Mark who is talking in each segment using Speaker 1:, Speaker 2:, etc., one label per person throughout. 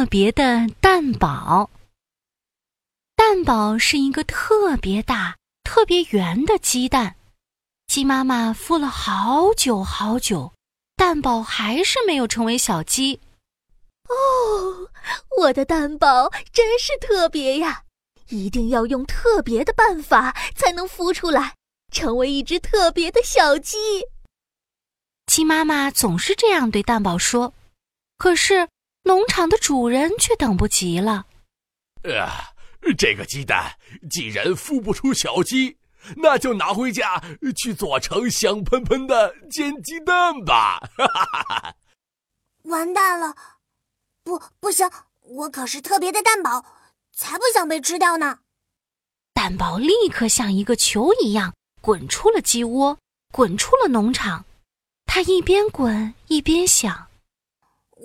Speaker 1: 特别的蛋堡。蛋堡是一个特别大、特别圆的鸡蛋。鸡妈妈孵了好久好久，蛋堡还是没有成为小鸡。
Speaker 2: 哦，我的蛋堡真是特别呀！一定要用特别的办法才能孵出来，成为一只特别的小鸡。
Speaker 1: 鸡妈妈总是这样对蛋宝说，可是农场的主人却等不及了。
Speaker 3: 呃，这个鸡蛋既然孵不出小鸡，那就拿回家去做成香喷喷的煎鸡蛋吧！哈哈哈哈
Speaker 4: 完蛋了，不，不行，我可是特别的蛋宝，才不想被吃掉呢！
Speaker 1: 蛋宝立刻像一个球一样滚出了鸡窝，滚出了农场。他一边滚一边想：“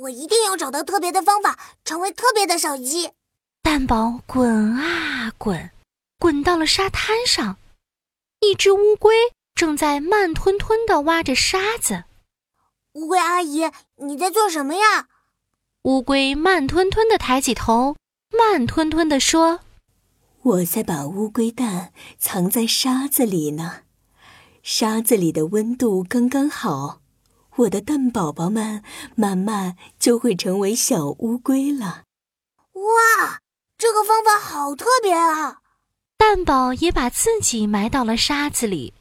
Speaker 4: 我一定要找到特别的方法，成为特别的小鸡。”
Speaker 1: 蛋宝滚啊滚，滚到了沙滩上，一只乌龟正在慢吞吞的挖着沙子。
Speaker 4: 乌龟阿姨，你在做什么呀？
Speaker 1: 乌龟慢吞吞的抬起头，慢吞吞的说：“
Speaker 5: 我在把乌龟蛋藏在沙子里呢。”沙子里的温度刚刚好，我的蛋宝宝们慢慢就会成为小乌龟了。
Speaker 4: 哇，这个方法好特别啊！
Speaker 1: 蛋宝也把自己埋到了沙子里，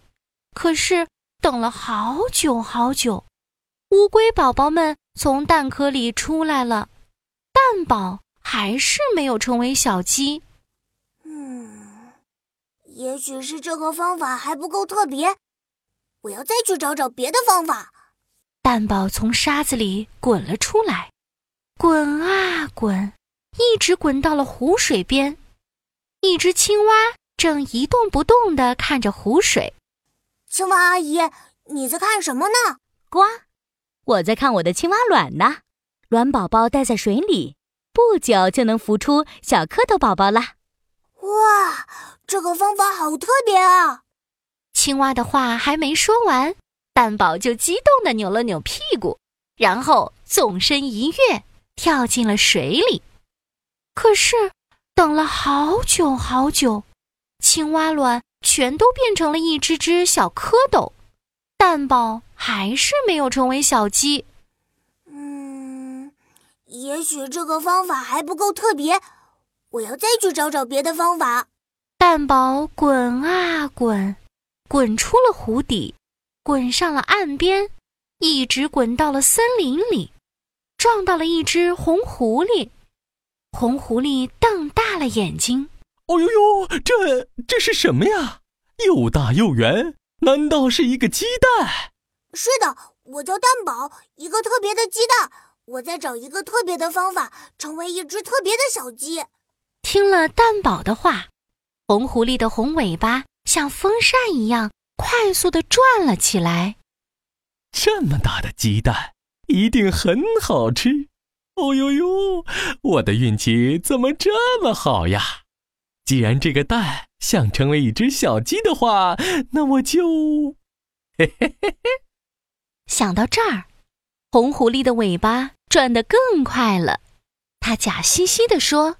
Speaker 1: 可是等了好久好久，乌龟宝宝们从蛋壳里出来了，蛋宝还是没有成为小鸡。
Speaker 4: 嗯，也许是这个方法还不够特别。我要再去找找别的方法。
Speaker 1: 蛋宝从沙子里滚了出来，滚啊滚，一直滚到了湖水边。一只青蛙正一动不动地看着湖水。
Speaker 4: 青蛙阿姨，你在看什么呢？
Speaker 2: 呱，我在看我的青蛙卵呢。卵宝宝待在水里，不久就能孵出小蝌蚪宝宝了。
Speaker 4: 哇，这个方法好特别啊！
Speaker 1: 青蛙的话还没说完，蛋宝就激动地扭了扭屁股，然后纵身一跃，跳进了水里。可是，等了好久好久，青蛙卵全都变成了一只只小蝌蚪，蛋宝还是没有成为小鸡。
Speaker 4: 嗯，也许这个方法还不够特别，我要再去找找别的方法。
Speaker 1: 蛋宝滚啊滚。滚出了湖底，滚上了岸边，一直滚到了森林里，撞到了一只红狐狸。红狐狸瞪大了眼睛：“
Speaker 6: 哦呦呦，这这是什么呀？又大又圆，难道是一个鸡蛋？”“
Speaker 4: 是的，我叫蛋宝，一个特别的鸡蛋。我在找一个特别的方法，成为一只特别的小鸡。”
Speaker 1: 听了蛋宝的话，红狐狸的红尾巴。像风扇一样快速的转了起来。
Speaker 6: 这么大的鸡蛋一定很好吃。哦呦呦，我的运气怎么这么好呀？既然这个蛋想成为一只小鸡的话，那我就……嘿嘿嘿嘿。
Speaker 1: 想到这儿，红狐狸的尾巴转得更快了。它假兮兮地说：“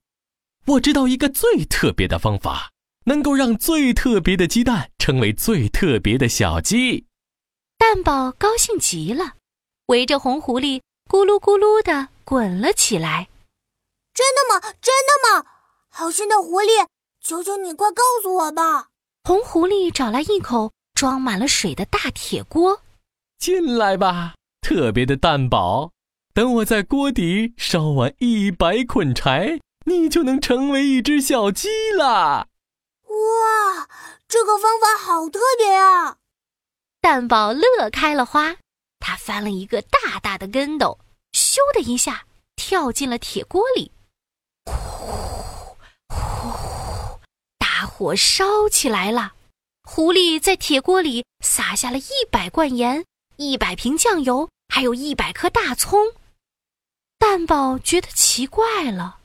Speaker 6: 我知道一个最特别的方法。”能够让最特别的鸡蛋成为最特别的小鸡，
Speaker 1: 蛋宝高兴极了，围着红狐狸咕噜咕噜的滚了起来。
Speaker 4: 真的吗？真的吗？好心的狐狸，求求你快告诉我吧！
Speaker 1: 红狐狸找来一口装满了水的大铁锅，
Speaker 6: 进来吧，特别的蛋宝。等我在锅底烧完一百捆柴，你就能成为一只小鸡啦！
Speaker 4: 哇，这个方法好特别啊！
Speaker 1: 蛋宝乐开了花，他翻了一个大大的跟斗，咻的一下跳进了铁锅里，呼呼，大火烧起来了。狐狸在铁锅里撒下了一百罐盐、一百瓶酱油，还有一百颗大葱。蛋宝觉得奇怪了，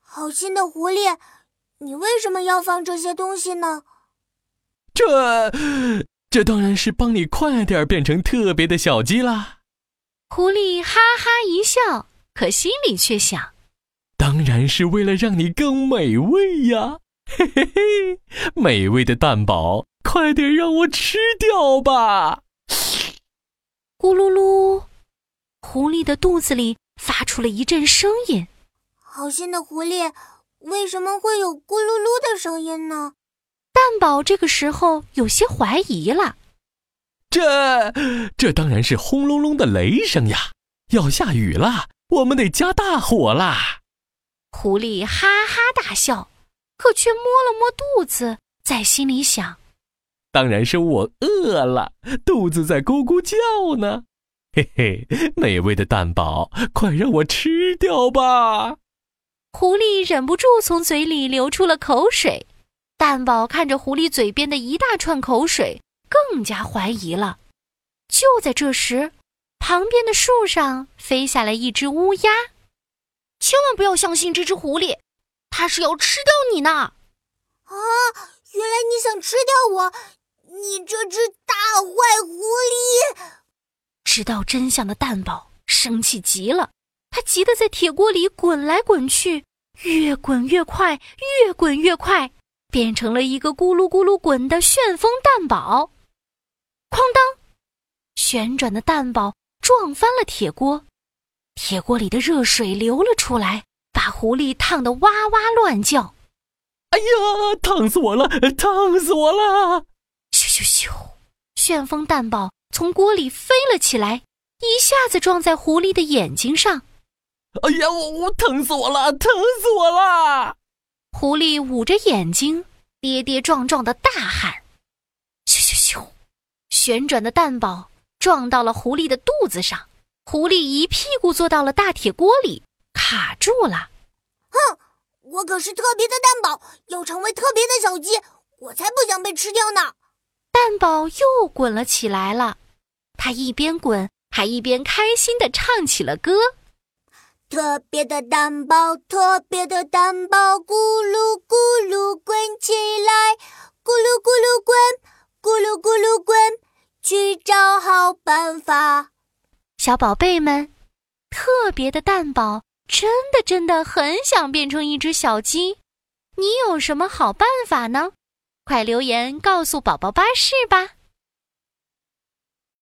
Speaker 4: 好心的狐狸。你为什么要放这些东西呢？
Speaker 6: 这，这当然是帮你快点变成特别的小鸡啦。
Speaker 1: 狐狸哈哈一笑，可心里却想：
Speaker 6: 当然是为了让你更美味呀！嘿嘿嘿，美味的蛋堡，快点让我吃掉吧！
Speaker 1: 咕噜噜，狐狸的肚子里发出了一阵声音。
Speaker 4: 好心的狐狸，为什么会有咕噜噜的声音呢？
Speaker 1: 蛋宝这个时候有些怀疑了。
Speaker 6: 这，这当然是轰隆隆的雷声呀！要下雨了，我们得加大火啦！
Speaker 1: 狐狸哈哈大笑，可却摸了摸肚子，在心里想：“
Speaker 6: 当然是我饿了，肚子在咕咕叫呢。”嘿嘿，美味的蛋堡，快让我吃掉吧！
Speaker 1: 狐狸忍不住从嘴里流出了口水。蛋宝看着狐狸嘴边的一大串口水，更加怀疑了。就在这时，旁边的树上飞下来一只乌鸦。
Speaker 2: 千万不要相信这只狐狸，它是要吃掉你呢！
Speaker 4: 啊，原来你想吃掉我，你这只大坏狐狸！
Speaker 1: 知道真相的蛋宝生气极了，他急得在铁锅里滚来滚去，越滚越快，越滚越快，变成了一个咕噜咕噜滚的旋风蛋堡。哐当，旋转的蛋堡撞翻了铁锅。铁锅里的热水流了出来，把狐狸烫得哇哇乱叫。
Speaker 6: 哎呀，烫死我了！烫死我了！
Speaker 1: 咻咻咻，旋风蛋堡从锅里飞了起来，一下子撞在狐狸的眼睛上。
Speaker 6: 哎呀，我我疼死我了！疼死我了！
Speaker 1: 狐狸捂着眼睛，跌跌撞撞的大喊。咻咻咻，旋转的蛋堡撞到了狐狸的肚子上。狐狸一屁股坐到了大铁锅里，卡住了。
Speaker 4: 哼，我可是特别的蛋堡，要成为特别的小鸡，我才不想被吃掉呢。
Speaker 1: 蛋堡又滚了起来了，他一边滚还一边开心的唱起了歌：
Speaker 4: 特别的蛋堡，特别的蛋堡，咕噜咕噜滚起来，咕噜咕噜滚，咕噜咕噜滚，去找好办法。
Speaker 1: 小宝贝们，特别的蛋宝真的真的很想变成一只小鸡，你有什么好办法呢？快留言告诉宝宝巴士吧。